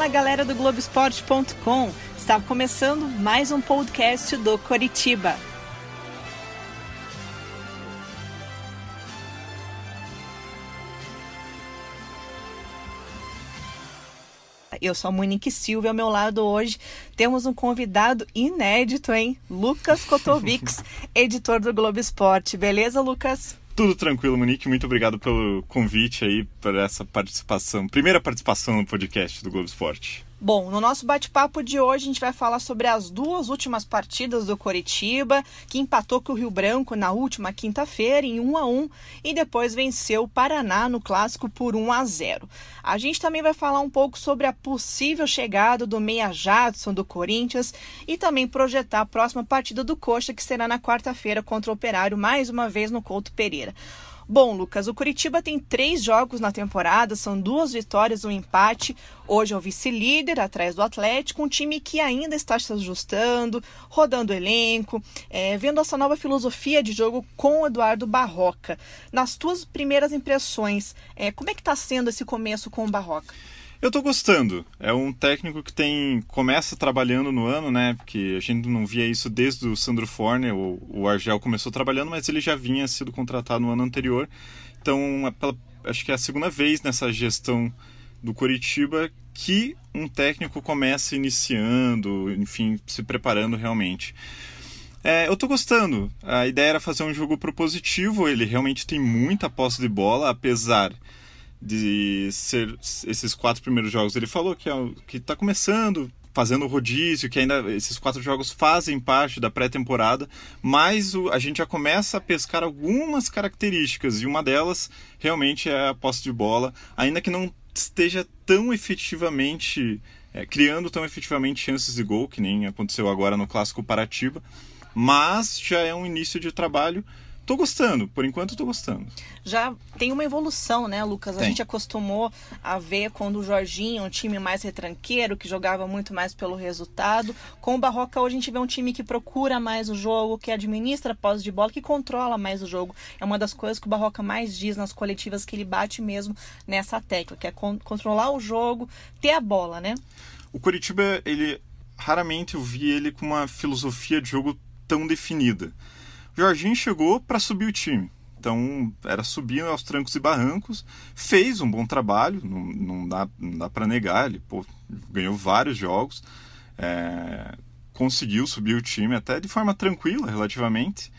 Fala galera do Globoesporte.com. Está começando mais um podcast do Coritiba. Eu sou a Monique Silva ao meu lado hoje temos um convidado inédito, hein? Lucas Kotovics, editor do Globo Esporte. Beleza, Lucas? Tudo tranquilo, Monique. Muito obrigado pelo convite aí, por essa participação, primeira participação no podcast do Globo Esporte. Bom, no nosso bate-papo de hoje a gente vai falar sobre as duas últimas partidas do Coritiba, que empatou com o Rio Branco na última quinta-feira em 1 a 1 e depois venceu o Paraná no clássico por 1 a 0. A gente também vai falar um pouco sobre a possível chegada do Meia Jadson do Corinthians e também projetar a próxima partida do Coxa, que será na quarta-feira contra o Operário, mais uma vez no Couto Pereira. Bom, Lucas, o Curitiba tem três jogos na temporada, são duas vitórias, um empate. Hoje é o vice-líder, atrás do Atlético, um time que ainda está se ajustando, rodando o elenco, é, vendo essa nova filosofia de jogo com o Eduardo Barroca. Nas tuas primeiras impressões, é, como é que está sendo esse começo com o Barroca? Eu tô gostando. É um técnico que tem começa trabalhando no ano, né? Porque a gente não via isso desde o Sandro Forne. O, o Argel começou trabalhando, mas ele já vinha sido contratado no ano anterior. Então, é pela, acho que é a segunda vez nessa gestão do Coritiba que um técnico começa iniciando, enfim, se preparando realmente. É, eu tô gostando. A ideia era fazer um jogo propositivo. Ele realmente tem muita posse de bola, apesar de ser esses quatro primeiros jogos. Ele falou que é, está começando, fazendo rodízio, que ainda esses quatro jogos fazem parte da pré-temporada, mas o, a gente já começa a pescar algumas características e uma delas realmente é a posse de bola, ainda que não esteja tão efetivamente é, criando tão efetivamente chances de gol que nem aconteceu agora no clássico Paratiba, mas já é um início de trabalho tô gostando, por enquanto tô gostando. Já tem uma evolução, né, Lucas? A gente acostumou a ver quando o Jorginho, um time mais retranqueiro, que jogava muito mais pelo resultado. Com o Barroca hoje a gente vê um time que procura mais o jogo, que administra a posse de bola, que controla mais o jogo. É uma das coisas que o Barroca mais diz nas coletivas que ele bate mesmo nessa tecla, que é con controlar o jogo, ter a bola, né? O Curitiba, ele raramente eu vi ele com uma filosofia de jogo tão definida. Jorginho chegou para subir o time. Então, era subindo aos trancos e barrancos, fez um bom trabalho, não, não dá, não dá para negar, ele pô, ganhou vários jogos, é, conseguiu subir o time até de forma tranquila, relativamente,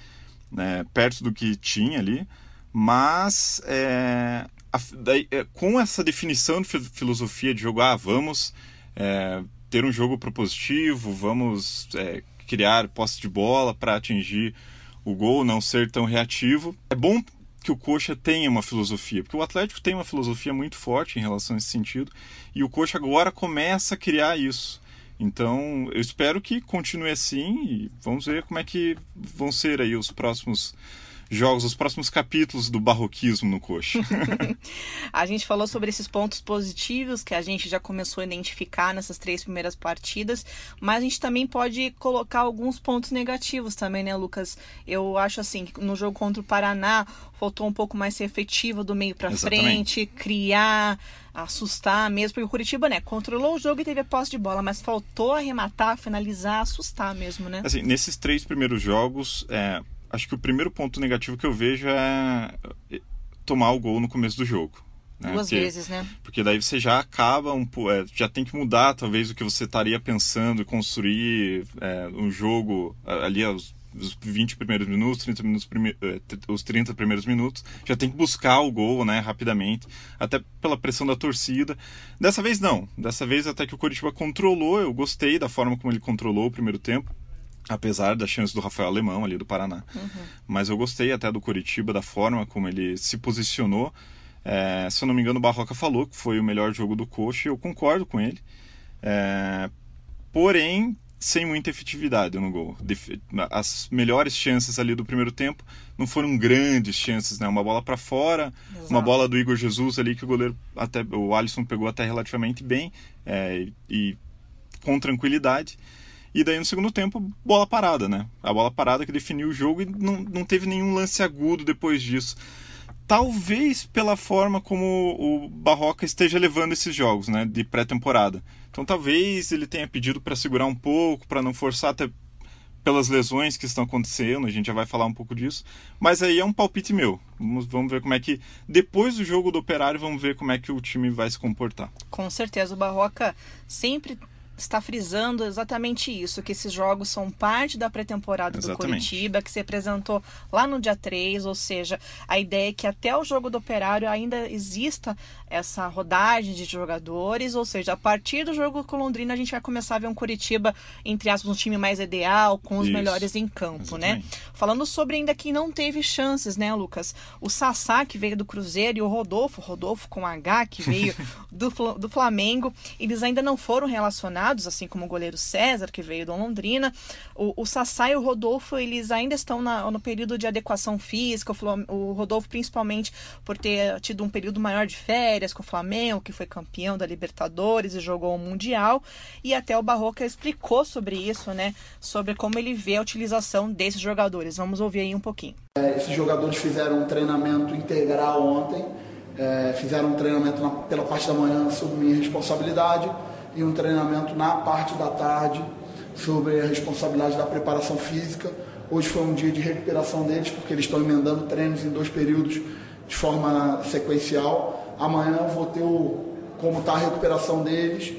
né, perto do que tinha ali, mas é, a, daí, é, com essa definição de filosofia de jogo, ah, vamos é, ter um jogo propositivo, vamos é, criar posse de bola para atingir o gol, não ser tão reativo. É bom que o Coxa tenha uma filosofia, porque o Atlético tem uma filosofia muito forte em relação a esse sentido, e o Coxa agora começa a criar isso. Então, eu espero que continue assim e vamos ver como é que vão ser aí os próximos jogos, os próximos capítulos do barroquismo no coxa. a gente falou sobre esses pontos positivos que a gente já começou a identificar nessas três primeiras partidas, mas a gente também pode colocar alguns pontos negativos também, né, Lucas? Eu acho assim, que no jogo contra o Paraná faltou um pouco mais ser efetivo do meio para frente, criar, assustar mesmo, porque o Curitiba, né, controlou o jogo e teve a posse de bola, mas faltou arrematar, finalizar, assustar mesmo, né? Assim, nesses três primeiros jogos, é, acho que o primeiro ponto negativo que eu vejo é tomar o gol no começo do jogo. Né? Duas porque, vezes, né? Porque daí você já acaba, um, é, já tem que mudar talvez o que você estaria pensando, construir é, um jogo ali aos os 20 primeiros minutos, 30 minutos prime... É, os 30 primeiros minutos, já tem que buscar o gol, né, rapidamente, até pela pressão da torcida. Dessa vez não, dessa vez até que o Curitiba controlou, eu gostei da forma como ele controlou o primeiro tempo apesar da chance do Rafael Alemão ali do Paraná. Uhum. Mas eu gostei até do Curitiba, da forma como ele se posicionou. É, se eu não me engano, o Barroca falou que foi o melhor jogo do Coxa e eu concordo com ele. É, porém, sem muita efetividade no gol. As melhores chances ali do primeiro tempo não foram grandes chances, né? Uma bola para fora, Exato. uma bola do Igor Jesus ali que o goleiro até o Alisson pegou até relativamente bem é, e com tranquilidade. E daí no segundo tempo, bola parada, né? A bola parada que definiu o jogo e não, não teve nenhum lance agudo depois disso. Talvez pela forma como o Barroca esteja levando esses jogos, né? De pré-temporada. Então talvez ele tenha pedido para segurar um pouco, para não forçar até pelas lesões que estão acontecendo, a gente já vai falar um pouco disso. Mas aí é um palpite meu. Vamos, vamos ver como é que. Depois do jogo do Operário, vamos ver como é que o time vai se comportar. Com certeza, o Barroca sempre está frisando exatamente isso, que esses jogos são parte da pré-temporada do Curitiba, que se apresentou lá no dia 3, ou seja, a ideia é que até o jogo do Operário ainda exista essa rodagem de jogadores, ou seja, a partir do jogo com Londrina a gente vai começar a ver um Curitiba, entre aspas, um time mais ideal, com os isso. melhores em campo, né? exatamente. né? Falando sobre ainda quem não teve chances, né, Lucas? O Sassá, que veio do Cruzeiro, e o Rodolfo, Rodolfo com H, que veio do, do Flamengo, eles ainda não foram relacionados assim como o goleiro César, que veio do Londrina. O, o Sassá e o Rodolfo, eles ainda estão na, no período de adequação física. O, o Rodolfo, principalmente, por ter tido um período maior de férias com o Flamengo, que foi campeão da Libertadores e jogou o Mundial. E até o Barroca explicou sobre isso, né? Sobre como ele vê a utilização desses jogadores. Vamos ouvir aí um pouquinho. É, esses jogadores fizeram um treinamento integral ontem. É, fizeram um treinamento na, pela parte da manhã sob minha responsabilidade e um treinamento na parte da tarde sobre a responsabilidade da preparação física. Hoje foi um dia de recuperação deles, porque eles estão emendando treinos em dois períodos de forma sequencial. Amanhã eu vou ter o, como está a recuperação deles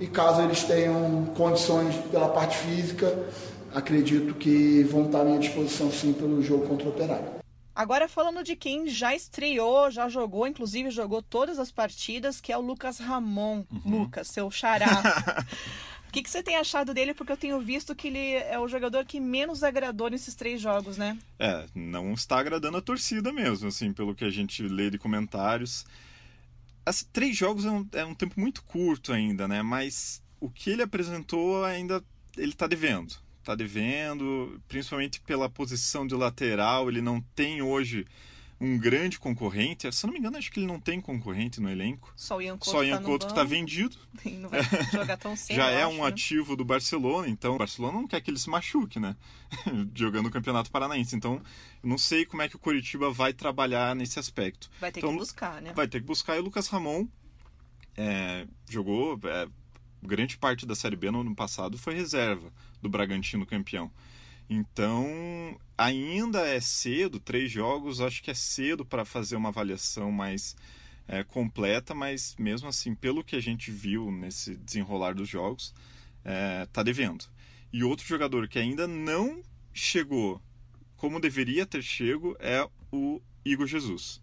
e caso eles tenham condições pela parte física, acredito que vão estar à minha disposição sim pelo jogo contra o Operário. Agora falando de quem já estreou, já jogou, inclusive jogou todas as partidas, que é o Lucas Ramon. Uhum. Lucas, seu xará. O que, que, você tem achado dele? Porque eu tenho visto que ele é o jogador que menos agradou nesses três jogos, né? É, não está agradando a torcida mesmo, assim, pelo que a gente lê de comentários. As, três jogos é um, é um tempo muito curto ainda, né? Mas o que ele apresentou ainda ele está devendo está devendo, principalmente pela posição de lateral. Ele não tem hoje um grande concorrente. Se não me engano, acho que ele não tem concorrente no elenco. Só o Ian Couto, Só o Ian Couto está vendido. Não vai jogar tão cedo. Já é acho, um ativo do Barcelona, então o Barcelona não quer que ele se machuque, né? Jogando o Campeonato Paranaense. Então, não sei como é que o Curitiba vai trabalhar nesse aspecto. Vai ter então, que buscar, né? Vai ter que buscar. E o Lucas Ramon é, jogou. É, grande parte da Série B no ano passado foi reserva do Bragantino campeão. Então, ainda é cedo, três jogos, acho que é cedo para fazer uma avaliação mais é, completa, mas mesmo assim, pelo que a gente viu nesse desenrolar dos jogos, é, tá devendo. E outro jogador que ainda não chegou como deveria ter chego é o Igor Jesus.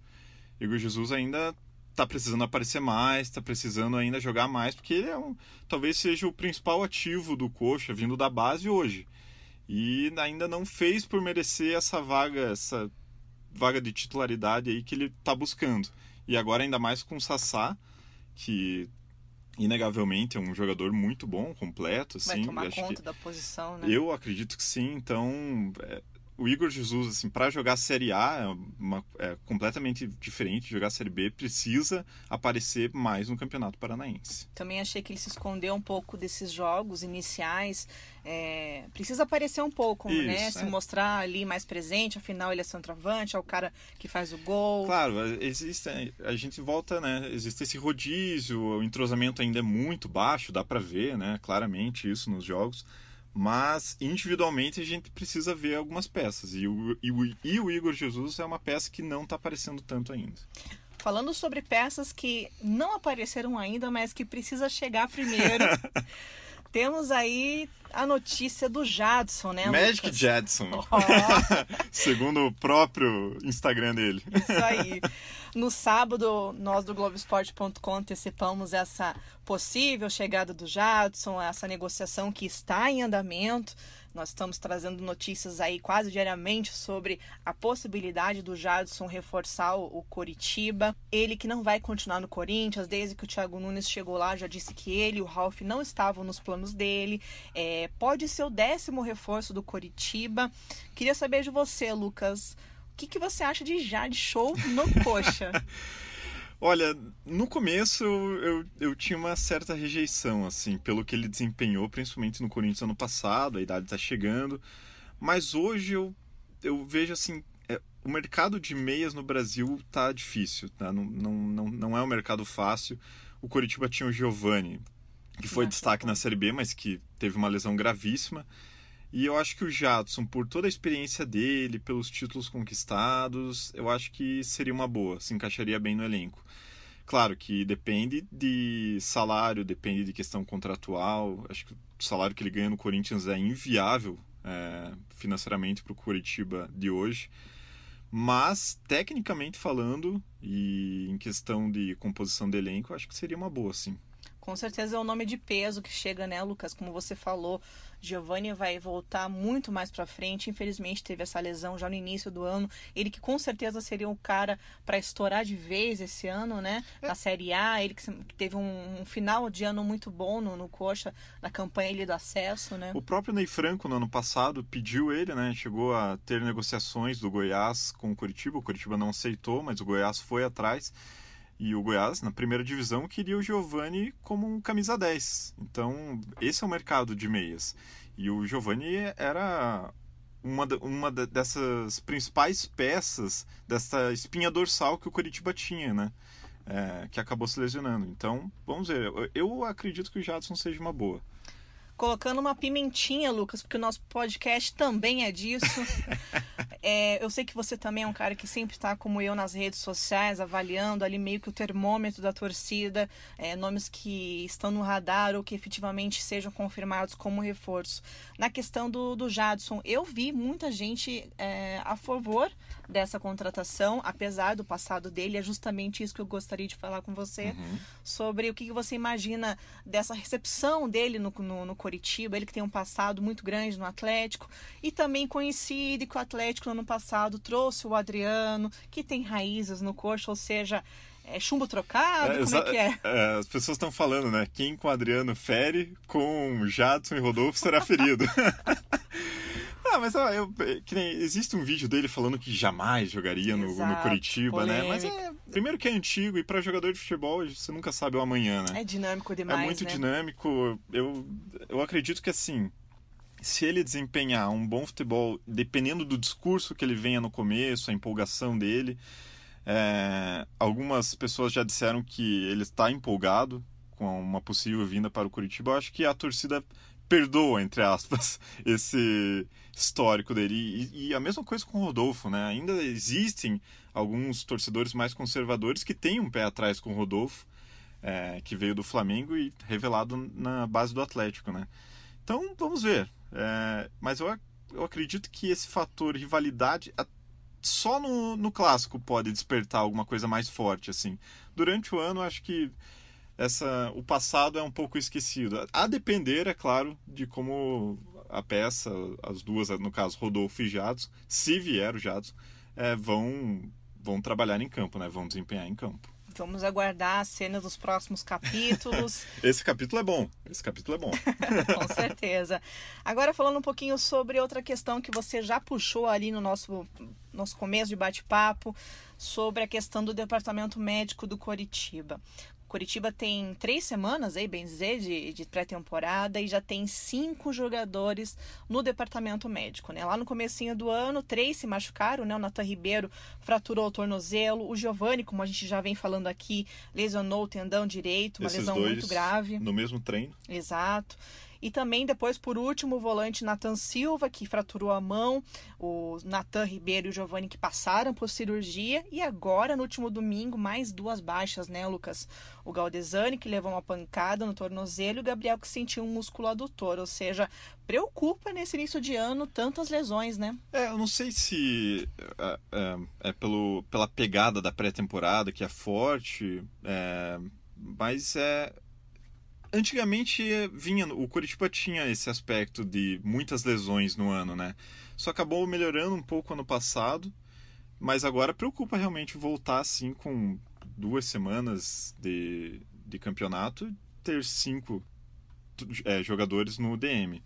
Igor Jesus ainda tá precisando aparecer mais, tá precisando ainda jogar mais, porque ele é um, talvez seja o principal ativo do Coxa vindo da base hoje. E ainda não fez por merecer essa vaga, essa vaga de titularidade aí que ele tá buscando. E agora ainda mais com o Sassá, que inegavelmente é um jogador muito bom, completo, assim. Vai tomar conta da posição, né? Eu acredito que sim, então é, o Igor Jesus, assim, para jogar Série A é, uma, é, completamente diferente de jogar Série B, precisa aparecer mais no Campeonato Paranaense. Também achei que ele se escondeu um pouco desses jogos iniciais. É, precisa aparecer um pouco, né? Isso, né? Se mostrar ali mais presente, afinal ele é centroavante, é o cara que faz o gol. Claro, existe, a gente volta, né? Existe esse rodízio, o entrosamento ainda é muito baixo, dá para ver, né? Claramente isso nos jogos mas individualmente a gente precisa ver algumas peças. E o, e o, e o Igor Jesus é uma peça que não está aparecendo tanto ainda. Falando sobre peças que não apareceram ainda, mas que precisa chegar primeiro. temos aí a notícia do Jadson, né? Magic Lucas? Jadson. Oh. Segundo o próprio Instagram dele. Isso aí. No sábado, nós do Globoesporte.com antecipamos essa possível chegada do Jadson, essa negociação que está em andamento. Nós estamos trazendo notícias aí quase diariamente sobre a possibilidade do Jadson reforçar o, Coritiba. Ele que não vai continuar no Corinthians, desde que o Thiago Nunes chegou lá, já disse que ele e o Ralf não estavam nos planos dele. É, pode ser o décimo reforço do Coritiba. Queria saber de você, Lucas. O que, que você acha de Jade Show no Coxa? Olha, no começo eu, eu tinha uma certa rejeição, assim, pelo que ele desempenhou, principalmente no Corinthians ano passado, a idade está chegando. Mas hoje eu, eu vejo assim, é, o mercado de meias no Brasil tá difícil, tá? Não, não, não, não é um mercado fácil. O Coritiba tinha o Giovani, que foi destaque na Série B, mas que teve uma lesão gravíssima. E eu acho que o Jadson, por toda a experiência dele, pelos títulos conquistados, eu acho que seria uma boa, se encaixaria bem no elenco. Claro que depende de salário, depende de questão contratual. Acho que o salário que ele ganha no Corinthians é inviável é, financeiramente para o Curitiba de hoje. Mas, tecnicamente falando, e em questão de composição de elenco, acho que seria uma boa, sim. Com certeza é um nome de peso que chega, né, Lucas? Como você falou, Giovanni vai voltar muito mais para frente. Infelizmente teve essa lesão já no início do ano. Ele que com certeza seria o cara para estourar de vez esse ano, né? Na é. Série A, ele que teve um, um final de ano muito bom no, no Coxa, na campanha ele do acesso, né? O próprio Ney Franco no ano passado pediu ele, né? Chegou a ter negociações do Goiás com o Curitiba. O Curitiba não aceitou, mas o Goiás foi atrás. E o Goiás, na primeira divisão, queria o Giovani como um camisa 10. Então, esse é o mercado de meias. E o Giovani era uma, uma dessas principais peças dessa espinha dorsal que o Curitiba tinha, né? É, que acabou se lesionando. Então, vamos ver. Eu acredito que o Jadson seja uma boa colocando uma pimentinha, Lucas, porque o nosso podcast também é disso. é, eu sei que você também é um cara que sempre está, como eu, nas redes sociais, avaliando ali meio que o termômetro da torcida, é, nomes que estão no radar ou que efetivamente sejam confirmados como reforço. Na questão do, do Jadson, eu vi muita gente é, a favor dessa contratação, apesar do passado dele, é justamente isso que eu gostaria de falar com você, uhum. sobre o que você imagina dessa recepção dele no, no, no Coritiba, ele que tem um passado muito grande no Atlético, e também conhecido que o Atlético ano passado trouxe o Adriano, que tem raízes no coxo, ou seja, é chumbo trocado? É, como é que é? é as pessoas estão falando, né? Quem com o Adriano fere, com Jadson e Rodolfo será ferido. Ah, mas ó, eu, nem, existe um vídeo dele falando que jamais jogaria no, Exato, no Curitiba, polêmica. né? Mas é, primeiro que é antigo e para jogador de futebol você nunca sabe o amanhã, né? É dinâmico demais, É muito né? dinâmico. Eu, eu acredito que assim, se ele desempenhar um bom futebol, dependendo do discurso que ele venha no começo, a empolgação dele, é, algumas pessoas já disseram que ele está empolgado com uma possível vinda para o Curitiba. Eu acho que a torcida perdoa, entre aspas, esse histórico dele. E, e, a mesma coisa com o Rodolfo, né? Ainda existem alguns torcedores mais conservadores que têm um pé atrás com o Rodolfo, é, que veio do Flamengo e revelado na base do Atlético, né? Então, vamos ver. É, mas eu, eu acredito que esse fator rivalidade só no, no clássico pode despertar alguma coisa mais forte, assim. Durante o ano, acho que essa o passado é um pouco esquecido. A depender, é claro, de como a peça, as duas, no caso Rodolfo e Jadson, se vier o Jadson, é, vão, vão trabalhar em campo, né? vão desempenhar em campo. Vamos aguardar as cenas dos próximos capítulos. Esse capítulo é bom. Esse capítulo é bom. Com certeza. Agora falando um pouquinho sobre outra questão que você já puxou ali no nosso, nosso começo de bate-papo, sobre a questão do departamento médico do Coritiba. Curitiba tem três semanas, aí, bem dizer, de, de pré-temporada e já tem cinco jogadores no departamento médico. Né? Lá no comecinho do ano, três se machucaram, né? O Natan Ribeiro fraturou o tornozelo, o Giovani, como a gente já vem falando aqui, lesionou o tendão direito, uma Esses lesão muito grave. No mesmo treino. Exato. E também depois, por último, o volante Nathan Silva, que fraturou a mão, o Nathan Ribeiro e o Giovanni que passaram por cirurgia. E agora, no último domingo, mais duas baixas, né, Lucas? O Galdesani, que levou uma pancada no tornozelo, e o Gabriel, que sentiu um músculo adutor. Ou seja, preocupa nesse início de ano tantas lesões, né? É, eu não sei se é, é, é pelo, pela pegada da pré-temporada, que é forte, é, mas é antigamente vinha o Curitiba tinha esse aspecto de muitas lesões no ano, né? Só acabou melhorando um pouco ano passado, mas agora preocupa realmente voltar assim com duas semanas de, de campeonato ter cinco é, jogadores no DM.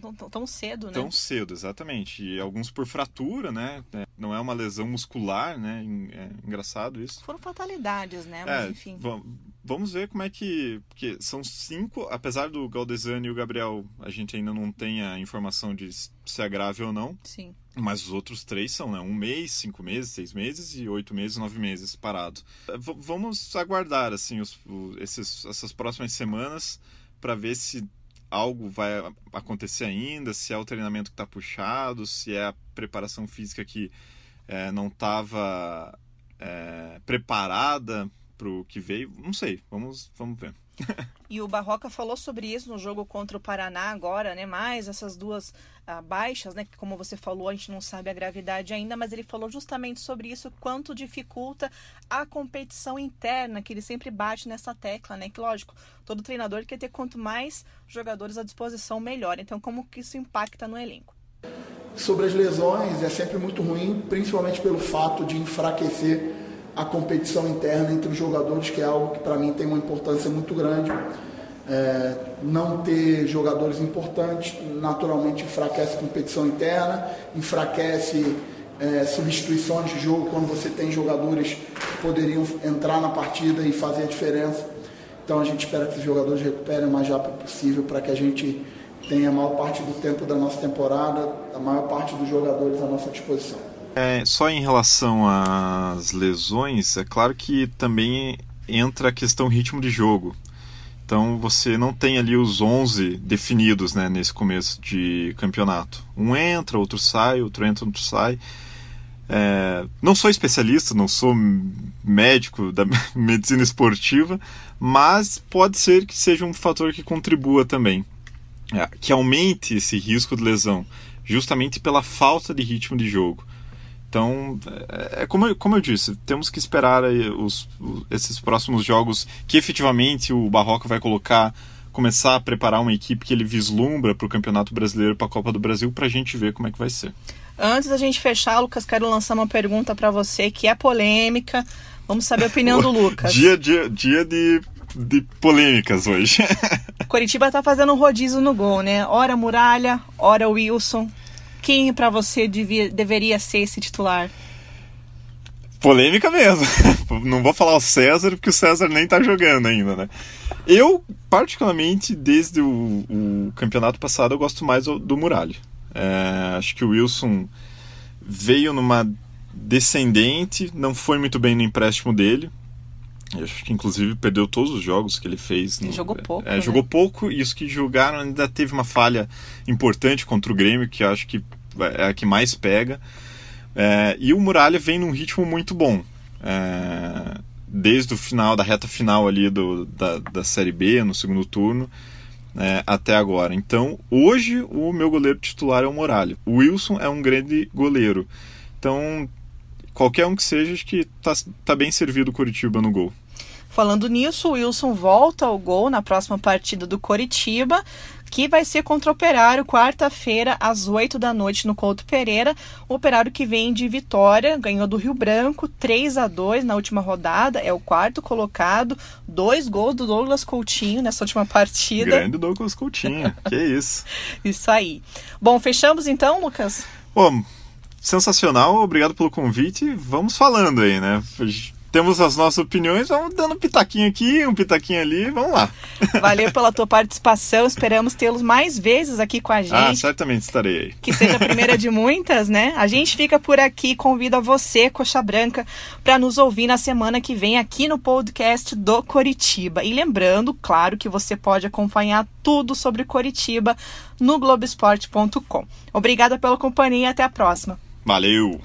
Tão, tão, cedo, né? Tão cedo, exatamente. E alguns por fratura, né? É, não é uma lesão muscular, né? É engraçado isso. Foram fatalidades, né? Mas é, enfim. Vamos ver como é que. Porque são cinco, apesar do Galdesani e o Gabriel, a gente ainda não tem a informação de se é grave ou não. Sim. Mas os outros três são, né? Um mês, cinco meses, seis meses e oito meses, nove meses parados. V vamos aguardar, assim, os, o, esses, essas próximas semanas para ver se algo vai acontecer ainda, se é o treinamento que está puxado, se é a preparação física que é, não estava é, preparada para o que veio. Não sei, vamos, vamos ver. e o Barroca falou sobre isso no jogo contra o Paraná agora, né? Mais essas duas ah, baixas, né? Que como você falou, a gente não sabe a gravidade ainda, mas ele falou justamente sobre isso, quanto dificulta a competição interna, que ele sempre bate nessa tecla, né? Que lógico, todo treinador quer ter quanto mais jogadores à disposição, melhor. Então, como que isso impacta no elenco? Sobre as lesões, é sempre muito ruim, principalmente pelo fato de enfraquecer a competição interna entre os jogadores, que é algo que para mim tem uma importância muito grande. É, não ter jogadores importantes naturalmente enfraquece competição interna, enfraquece é, substituições de jogo quando você tem jogadores que poderiam entrar na partida e fazer a diferença. Então a gente espera que os jogadores recuperem o mais rápido possível para que a gente tenha a maior parte do tempo da nossa temporada, a maior parte dos jogadores à nossa disposição. É, só em relação às lesões, é claro que também entra a questão ritmo de jogo. Então você não tem ali os 11 definidos né, nesse começo de campeonato. Um entra, outro sai, outro entra, outro sai. É, não sou especialista, não sou médico da medicina esportiva, mas pode ser que seja um fator que contribua também, é, que aumente esse risco de lesão, justamente pela falta de ritmo de jogo. Então, é, é como, eu, como eu disse, temos que esperar os, esses próximos jogos que efetivamente o Barroca vai colocar, começar a preparar uma equipe que ele vislumbra para o Campeonato Brasileiro para a Copa do Brasil, para a gente ver como é que vai ser. Antes da gente fechar, Lucas, quero lançar uma pergunta para você que é polêmica. Vamos saber a opinião do Lucas. dia, dia, dia de, de polêmicas hoje. Coritiba tá fazendo um rodízio no gol, né? Ora Muralha, ora Wilson quem para você devia, deveria ser esse titular? Polêmica mesmo. Não vou falar o César, porque o César nem tá jogando ainda, né? Eu, particularmente, desde o, o campeonato passado, eu gosto mais do, do Muralha. É, acho que o Wilson veio numa descendente, não foi muito bem no empréstimo dele. Eu acho que inclusive perdeu todos os jogos que ele fez. Ele no, jogou pouco. É, né? Jogou pouco e os que jogaram ainda teve uma falha importante contra o Grêmio, que acho que é a que mais pega. É, e o Muralha vem num ritmo muito bom. É, desde o final, da reta final ali do, da, da Série B, no segundo turno, é, até agora. Então, hoje, o meu goleiro titular é o Muralha. O Wilson é um grande goleiro. Então, qualquer um que seja, acho que tá, tá bem servido o Curitiba no gol. Falando nisso, o Wilson volta ao gol na próxima partida do Coritiba, que vai ser contra o Operário, quarta-feira, às 8 da noite, no Couto Pereira. O Operário que vem de vitória, ganhou do Rio Branco, 3 a 2 na última rodada, é o quarto colocado, dois gols do Douglas Coutinho nessa última partida. Grande Douglas Coutinho, que isso. Isso aí. Bom, fechamos então, Lucas? Bom, sensacional, obrigado pelo convite. Vamos falando aí, né? Temos as nossas opiniões, vamos dando um pitaquinho aqui, um pitaquinho ali, vamos lá. Valeu pela tua participação, esperamos tê-los mais vezes aqui com a ah, gente. Ah, certamente estarei aí. Que seja a primeira de muitas, né? A gente fica por aqui, convida você, Coxa Branca, para nos ouvir na semana que vem aqui no podcast do Coritiba. E lembrando, claro, que você pode acompanhar tudo sobre Coritiba no Globesport.com. Obrigada pela companhia e até a próxima. Valeu!